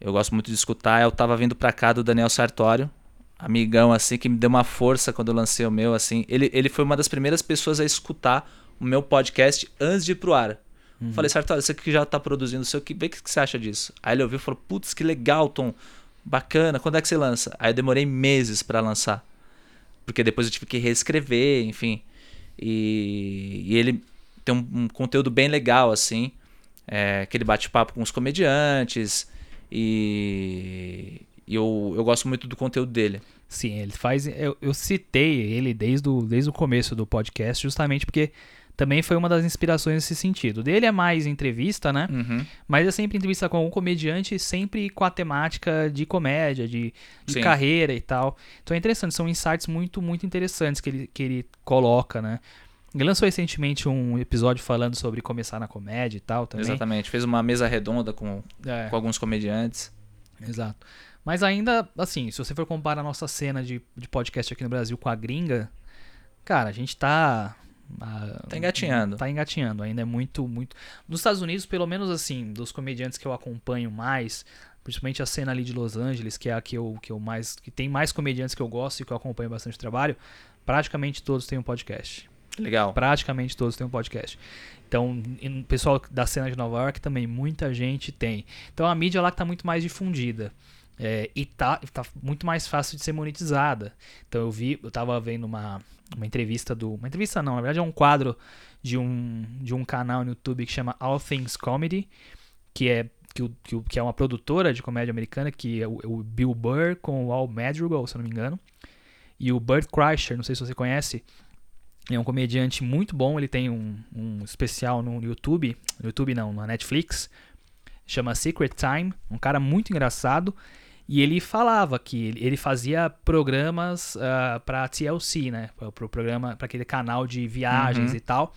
eu gosto muito de escutar, é o Tava Vindo Pra Cá do Daniel Sartório. Amigão, assim, que me deu uma força quando eu lancei o meu, assim. Ele, ele foi uma das primeiras pessoas a escutar o meu podcast antes de ir pro ar. Falei, Sartório, você que já tá produzindo o seu, que, vê o que, que você acha disso. Aí ele ouviu e falou, putz, que legal, Tom. Bacana, quando é que você lança? Aí eu demorei meses pra lançar. Porque depois eu tive que reescrever, enfim. E, e ele tem um, um conteúdo bem legal, assim. É, aquele bate-papo com os comediantes. E, e eu, eu gosto muito do conteúdo dele. Sim, ele faz. Eu, eu citei ele desde o, desde o começo do podcast, justamente porque também foi uma das inspirações nesse sentido. Dele é mais entrevista, né? Uhum. Mas é sempre entrevista com algum comediante, sempre com a temática de comédia, de, de carreira e tal. Então é interessante, são insights muito, muito interessantes que ele, que ele coloca, né? Ele lançou recentemente um episódio falando sobre começar na comédia e tal também. Exatamente. Fez uma mesa redonda com, É. com alguns comediantes. Exato. Mas ainda, assim, se você for comparar a nossa cena de, de podcast aqui no Brasil com a gringa, cara, a gente tá. Ah, Tá engatinhando. Tá engatinhando. Ainda é muito, muito. Nos Estados Unidos, pelo menos assim, dos comediantes que eu acompanho mais, principalmente a cena ali de Los Angeles, que é a que eu, que eu mais. que tem mais comediantes que eu gosto e que eu acompanho bastante trabalho, praticamente todos têm um podcast. Legal. Praticamente todos têm um podcast. Então, o pessoal da cena de Nova York também, muita gente tem. Então a mídia lá está muito mais difundida. É, e tá, tá muito mais fácil de ser monetizada. Então eu vi, eu tava vendo uma, uma entrevista do. Uma entrevista não, na verdade é um quadro de um, de um canal no YouTube que chama All Things Comedy, que é, que, que, que é uma produtora de comédia americana, que é o, o Bill Burr com o Al Madrigal, se eu não me engano. E o Burt Kreischer, não sei se você conhece, é um comediante muito bom. Ele tem um, um especial no YouTube. No YouTube não, na Netflix. Chama Secret Time. Um cara muito engraçado. E ele falava que ele- fazia programas uh, para TLC, né? Para pro programa, para aquele canal de viagens Uhum. e tal.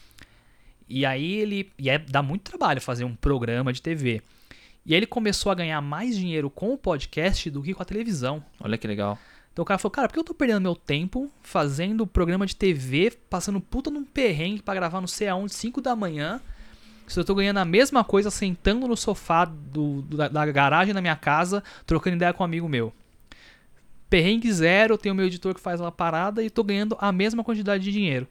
E aí ele. E é, dá muito trabalho fazer um programa de TV. E aí ele começou a ganhar mais dinheiro com o podcast do que com a televisão. Olha que legal. Então o cara falou, cara, por que eu tô perdendo meu tempo fazendo programa de TV, passando puta num perrengue pra gravar não sei aonde, 5 da manhã, se eu tô ganhando a mesma coisa sentando no sofá do, do- da, da garagem da minha casa, trocando ideia com um amigo meu. Perrengue zero, eu tenho meu editor que faz uma parada e tô ganhando a mesma quantidade de dinheiro.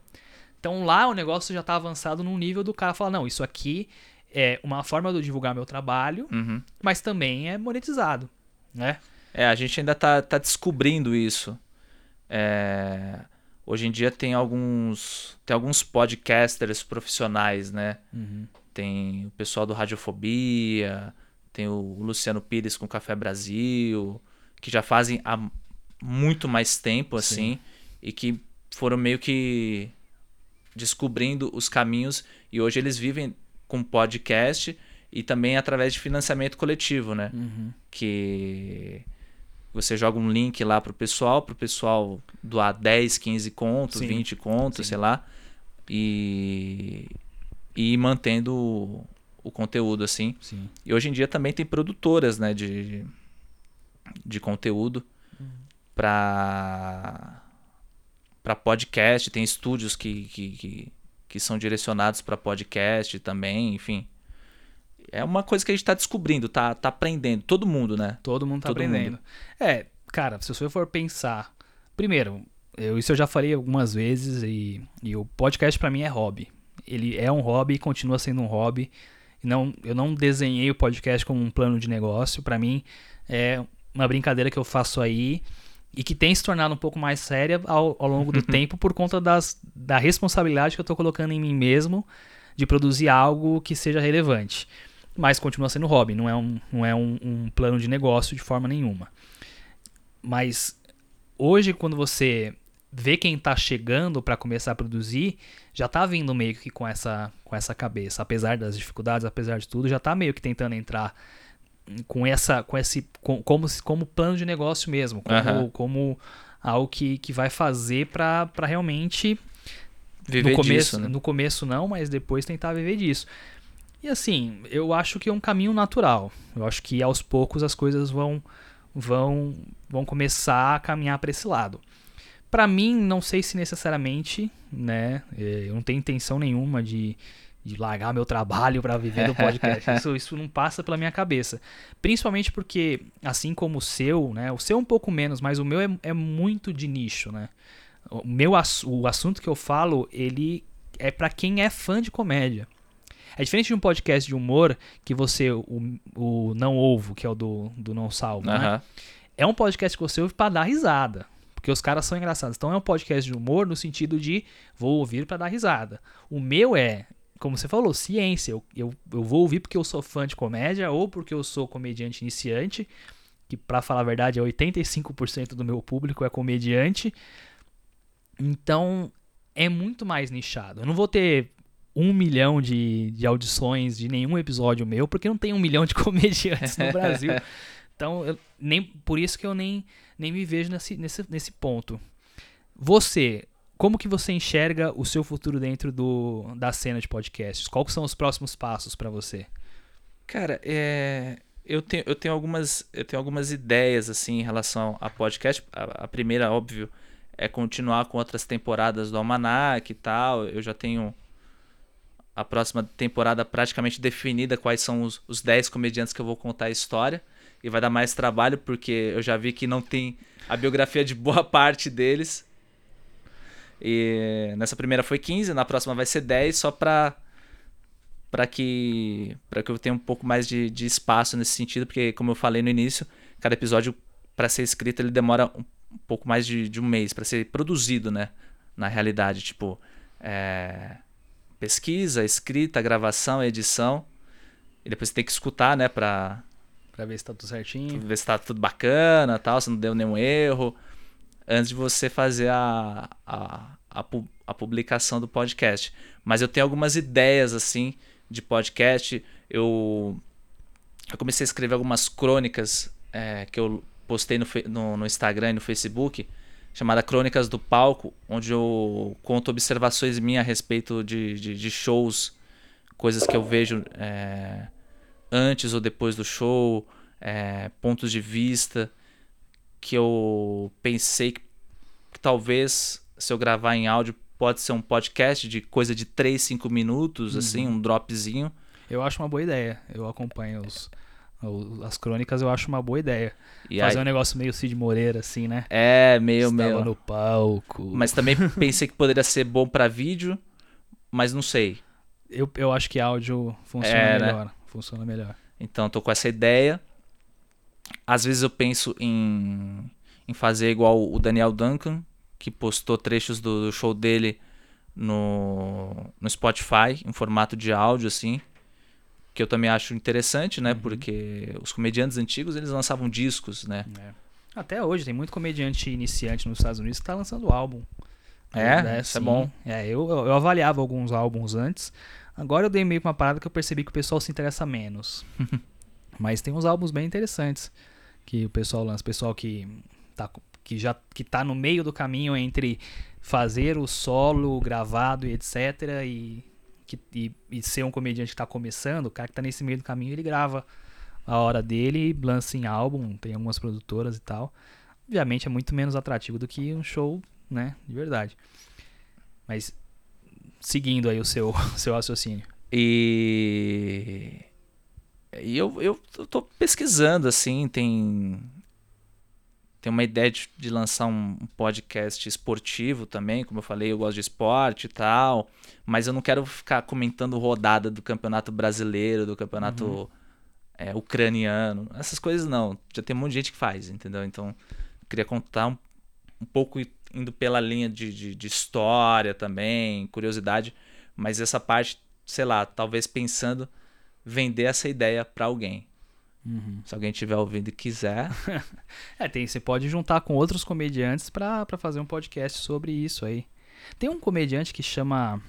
Então lá o negócio já tá avançado num nível do cara falar, não, isso aqui é uma forma de eu divulgar meu trabalho, Uhum. mas também é monetizado, né? É, a gente ainda tá, tá descobrindo isso. É, hoje em dia tem alguns tem alguns podcasters profissionais, né? Tem o pessoal do Radiofobia, tem o Luciano Pires com Café Brasil, que já fazem há muito mais tempo assim e que foram meio que descobrindo os caminhos e hoje eles vivem com podcast e também através de financiamento coletivo, né? Uhum. Que você joga um link lá pro pessoal, pro pessoal doar 10, 15 contos, Sim. 20 contos, Sim. sei lá, e, e mantendo o, o conteúdo assim. Sim. E hoje em dia também tem produtoras, né, de, de conteúdo para para podcast, tem estúdios que, que, que, que são direcionados para podcast também, enfim. É uma coisa que a gente tá descobrindo, tá, tá aprendendo, todo mundo, né? Todo mundo tá Todo aprendendo. É, cara, se você for pensar. Primeiro, eu, isso eu já falei algumas vezes e, e o podcast pra mim é hobby. Ele é um hobby e continua sendo um hobby. Não, eu não desenhei o podcast como um plano de negócio. Pra mim é uma brincadeira que eu faço aí e que tem se tornado um pouco mais séria ao, ao longo do <laughs> tempo por conta das, da responsabilidade que eu tô colocando em mim mesmo de produzir algo que seja relevante. Mas continua sendo hobby, não é um, não é um, um plano de negócio de forma nenhuma. Mas hoje, quando você vê quem tá chegando para começar a produzir, já tá vindo meio que com essa, com essa cabeça. Apesar das dificuldades, apesar de tudo, já tá meio que tentando entrar com essa com esse com, como como plano de negócio mesmo, como, Aham. como algo que, que vai fazer para realmente Viver no começo, disso, né? no começo não, mas depois tentar viver disso. E assim, eu acho que é um caminho natural. Eu acho que aos poucos as coisas vão vão vão começar a caminhar para esse lado. Pra mim, não sei se necessariamente, né? eh, Eu não tenho intenção nenhuma de, de largar meu trabalho pra viver do podcast. <laughs> Isso, isso não passa pela minha cabeça. Principalmente porque, assim como o seu, né? O seu é um pouco menos, mas o meu é, é muito de nicho, né? O meu o assunto que eu falo, ele é pra quem é fã de comédia. É diferente de um podcast de humor que você, o, o Não Ovo, que é o do, do Não Salvo, né? Aham. é um podcast que você ouve pra dar risada. Porque os caras são engraçados. Então é um podcast de humor no sentido de vou ouvir pra dar risada. O meu é, como você falou, ciência. Eu, eu, eu vou ouvir porque eu sou fã de comédia ou porque eu sou comediante iniciante. Que pra falar a verdade é 85% do meu público é comediante. Então é muito mais nichado. Eu não vou ter um milhão de, de audições de nenhum episódio meu, porque não tem um milhão de <laughs> comediantes no Brasil. <laughs> Então, eu, nem, por isso que eu nem, nem me vejo nesse, nesse, nesse ponto. Você, como que você enxerga o seu futuro dentro do, da cena de podcasts? Quais são os próximos passos pra você? Cara, é, eu, tenho, eu, tenho algumas, eu tenho algumas ideias assim em relação a podcast. A, a primeira, óbvio, é continuar com outras temporadas do Almanac e tal. Eu já tenho a próxima temporada praticamente definida quais são os, os 10 comediantes que eu vou contar a história. E vai dar mais trabalho porque eu já vi que não tem a biografia de boa parte deles. E nessa primeira foi 15, na próxima vai ser 10, só pra para que para que eu tenha um pouco mais de, de espaço nesse sentido, porque como eu falei no início, cada episódio para ser escrito ele demora um, pouco mais de, de um mês para ser produzido, né? Na realidade, tipo é, pesquisa, escrita, gravação, edição e depois você tem que escutar, né? Para Pra ver se tá tudo certinho. ver se tá tudo bacana, tal, se não deu nenhum erro, antes de você fazer a, a, a, a publicação do podcast. Mas eu tenho algumas ideias, assim, de podcast. Eu, eu comecei a escrever algumas crônicas é, que eu postei no, no, no Instagram e no Facebook, chamada Crônicas do Palco, onde eu conto observações minhas a respeito de, de, de shows, coisas que eu vejo é, antes ou depois do show, é, pontos de vista que eu pensei que, que talvez se eu gravar em áudio pode ser um podcast de coisa de 3, 5 minutos, assim, um dropzinho. Eu acho uma boa ideia. Eu acompanho os, as crônicas, eu acho uma boa ideia. E Fazer aí, um negócio meio Cid Moreira, assim, né? é meio, Estava meio. no palco. Mas também <laughs> pensei que poderia ser bom pra vídeo, mas não sei. Eu, eu acho que áudio funciona É, né? Funciona melhor. Então tô com essa ideia. Às vezes eu penso em, em fazer igual o Daniel Duncan, que postou trechos do, do show dele no, no Spotify, em formato de áudio, assim. Que eu também acho interessante, né? Porque os comediantes antigos, eles lançavam discos, né? É. Até hoje, tem muito comediante iniciante nos Estados Unidos que tá lançando álbum. É? Isso é sim. bom. É, eu, eu eu avaliava alguns álbuns antes, Agora eu dei meio que uma parada que eu percebi que o pessoal se interessa menos. <laughs> Mas tem uns álbuns bem interessantes que o pessoal lança, pessoal que tá, que já que tá no meio do caminho entre fazer o solo gravado e etc e, que, e, e ser um comediante que tá começando, o cara que tá nesse meio do caminho, ele grava a hora dele lança em álbum, tem algumas produtoras e tal. Obviamente é muito menos atrativo do que um show, né, de verdade. Mas seguindo aí o seu, <laughs> seu raciocínio. E, e eu, eu tô pesquisando, assim, tem, tem uma ideia de, de lançar um podcast esportivo também, como eu falei, eu gosto de esporte e tal, mas eu não quero ficar comentando rodada do campeonato brasileiro, do campeonato uhum. é, ucraniano, essas coisas não, já tem um monte de gente que faz, entendeu? Então, eu queria contar um, um pouco indo pela linha de, de, de história também, curiosidade, mas essa parte, sei lá, talvez pensando vender essa ideia para alguém. Uhum. Se alguém tiver ouvindo e quiser. <laughs> é, tem, você pode juntar com outros comediantes para fazer um podcast sobre isso aí. Tem um comediante que chama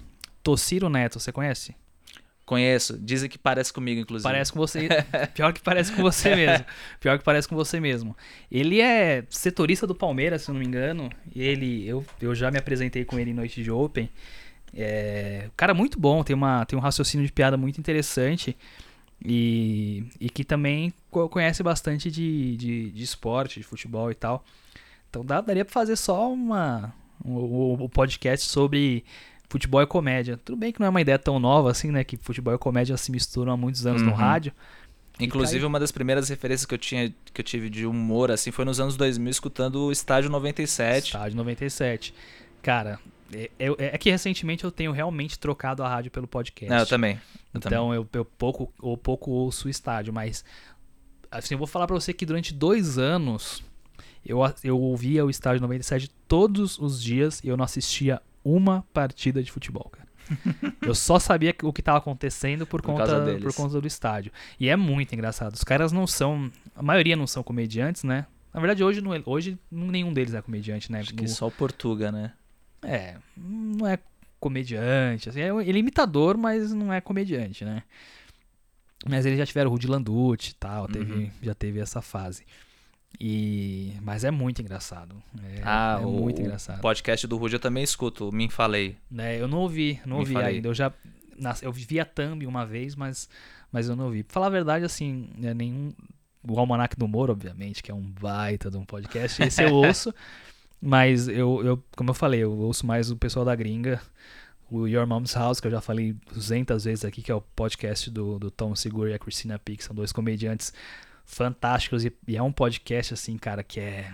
Tossiro Neto, você conhece? Conheço. Dizem que parece comigo, inclusive. Parece com você. <laughs> Pior que parece com você mesmo. Pior que parece com você mesmo. Ele é setorista do Palmeiras, se não me engano. Ele, eu, eu já me apresentei com ele em noite de Open. É, cara muito bom, tem, uma, tem um raciocínio de piada muito interessante. E, e que também conhece bastante de, de, de esporte, de futebol e tal. Então dá, daria pra fazer só uma, um, um podcast sobre futebol e comédia. Tudo bem que não é uma ideia tão nova assim, né? Que futebol e comédia se misturam há muitos anos uhum. no rádio. Inclusive, uma das primeiras referências que eu tinha que eu tive de humor assim foi nos anos 2000 escutando o Estádio 97. Estádio 97. Cara, é, é, é, que recentemente eu tenho realmente trocado a rádio pelo podcast. Não, eu também. Eu então também. Eu, eu, pouco, eu pouco ouço o estádio, mas assim, eu vou falar para você que durante dois anos eu, eu ouvia o estádio 97 todos os dias e eu não assistia uma partida de futebol, cara. <laughs> eu só sabia o que estava acontecendo por, por conta, por conta do estádio. E é muito engraçado. Os caras não são. A maioria não são comediantes, né? Na verdade, hoje, não, é, hoje nenhum deles é comediante, né? Acho que só o Portuga, né? É, não é comediante. Assim, é, ele é imitador, mas não é comediante, né? Mas eles já tiveram o Rudy Landucci e tal, teve, uhum. já teve essa fase. E mas é muito engraçado. É, ah, é muito engraçado. O podcast do Rude eu também escuto, Me Falei. É, eu não ouvi, não ouvi ainda. Eu já eu vi a thumb uma vez, mas mas eu não ouvi. Pra falar a verdade, assim, é nenhum o Almanac do Moro, obviamente, que é um baita de um podcast, esse eu <laughs> ouço, mas eu, eu, como eu falei, eu ouço mais o pessoal da gringa, o Your Mom's House, que eu já falei 200 vezes aqui, que é o podcast do, do Tom Segura e a Christina Pick, são dois comediantes fantásticos e, e, é um podcast assim, cara, que é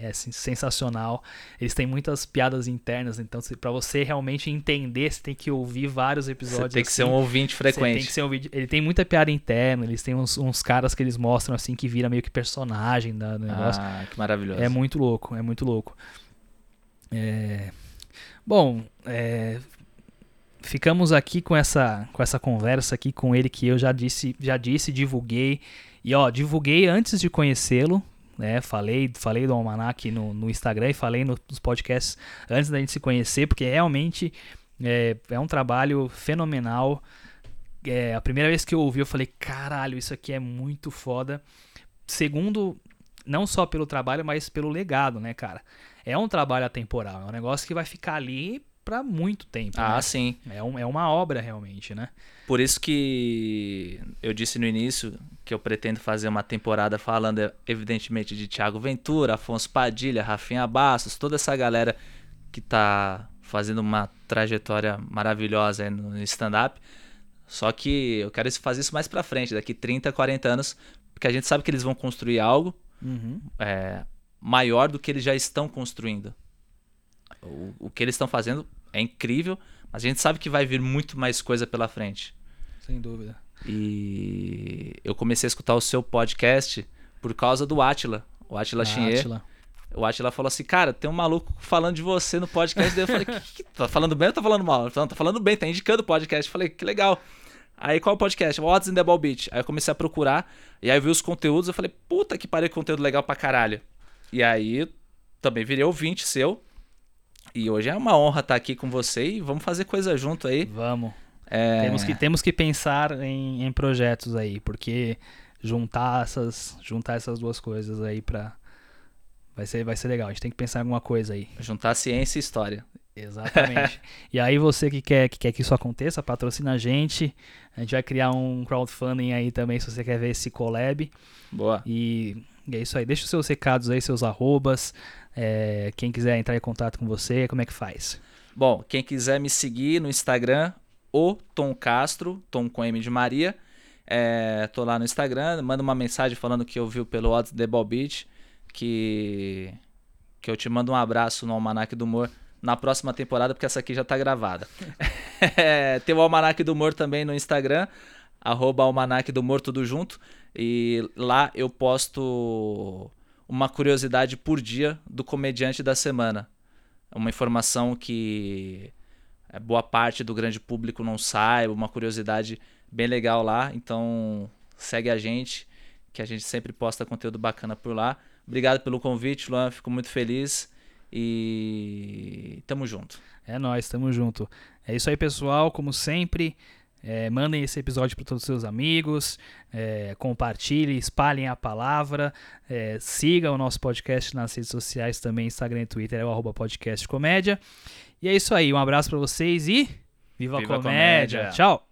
é assim, sensacional. Eles têm muitas piadas internas, então para você realmente entender, você tem que ouvir vários episódios. Você tem que assim, ser um ouvinte frequente. Tem que ser um Ele tem muita piada interna, eles têm uns, uns, caras que eles mostram assim que vira meio que personagem da, do negócio. Ah, que maravilhoso. É muito louco, é muito louco. É... Bom, é... ficamos aqui com essa, com essa conversa aqui com ele que eu já disse, já disse, divulguei e ó, divulguei antes de conhecê-lo, né? Falei, falei do Almanac no, no Instagram e falei nos podcasts antes da gente se conhecer, porque realmente é, é um trabalho fenomenal. É, a primeira vez que eu ouvi, eu falei, caralho, isso aqui é muito foda. Segundo, não só pelo trabalho, mas pelo legado, né, cara? É um trabalho atemporal, é um negócio que vai ficar ali para muito tempo. Ah, né? sim. É, um, é uma obra realmente, né? Por isso que eu disse no início que eu pretendo fazer uma temporada falando, evidentemente, de Thiago Ventura, Afonso Padilha, Rafinha Bastos, toda essa galera que tá fazendo uma trajetória maravilhosa no stand-up. Só que eu quero fazer isso mais pra frente, daqui 30, 40 anos, porque a gente sabe que eles vão construir algo uhum. é, maior do que eles já estão construindo. O, o que eles estão fazendo é incrível, mas a gente sabe que vai vir muito mais coisa pela frente. Sem dúvida. E eu comecei a escutar o seu podcast por causa do Atila, o Atila ah, O Atila falou assim, cara, tem um maluco falando de você no podcast. Daí eu falei, que, que, tá falando bem ou tá falando mal? Falou, tá falando bem, tá indicando o podcast. Eu falei, que legal. Aí qual é o podcast? What's in the Ball Beach. Aí eu comecei a procurar, e aí eu vi os conteúdos, eu falei, puta que pariu, conteúdo legal pra caralho. E aí também virei ouvinte seu. E hoje é uma honra estar aqui com você e vamos fazer coisa junto aí. Vamos. É, Temos, que, temos que pensar em, em projetos aí, porque juntar essas, juntar essas duas coisas aí pra. Vai ser, vai ser legal. A gente tem que pensar em alguma coisa aí. Juntar ciência e história. Exatamente. <laughs> e aí você que quer, que quer que isso aconteça, patrocina a gente. A gente vai criar um crowdfunding aí também se você quer ver esse collab. Boa. E, e é isso aí. Deixa os seus recados aí, seus arrobas. É, quem quiser entrar em contato com você, como é que faz? Bom, quem quiser me seguir no Instagram, o Tom Castro, Tom com M de Maria. É, tô lá no Instagram, manda uma mensagem falando que ouviu pelo Odds The Ball Beach, que, que eu te mando um abraço no Almanac do Humor na próxima temporada, porque essa aqui já tá gravada. <laughs> É, tem o Almanac do Humor também no Instagram, arroba Almanac do Humor, tudo junto. E lá eu posto uma curiosidade por dia do comediante da semana. Uma informação que é, boa parte do grande público não saiba, uma curiosidade bem legal lá. Então segue a gente, que a gente sempre posta conteúdo bacana por lá. Obrigado pelo convite, Luan. Fico muito feliz. E tamo junto. É nóis, tamo junto. É isso aí, pessoal. Como sempre, é, mandem esse episódio para todos os seus amigos, é, compartilhem, espalhem a palavra, é, sigam o nosso podcast nas redes sociais também, Instagram e Twitter, é o arroba podcast comédia. E é isso aí, um abraço para vocês e viva, Viva a a comédia. comédia. Tchau!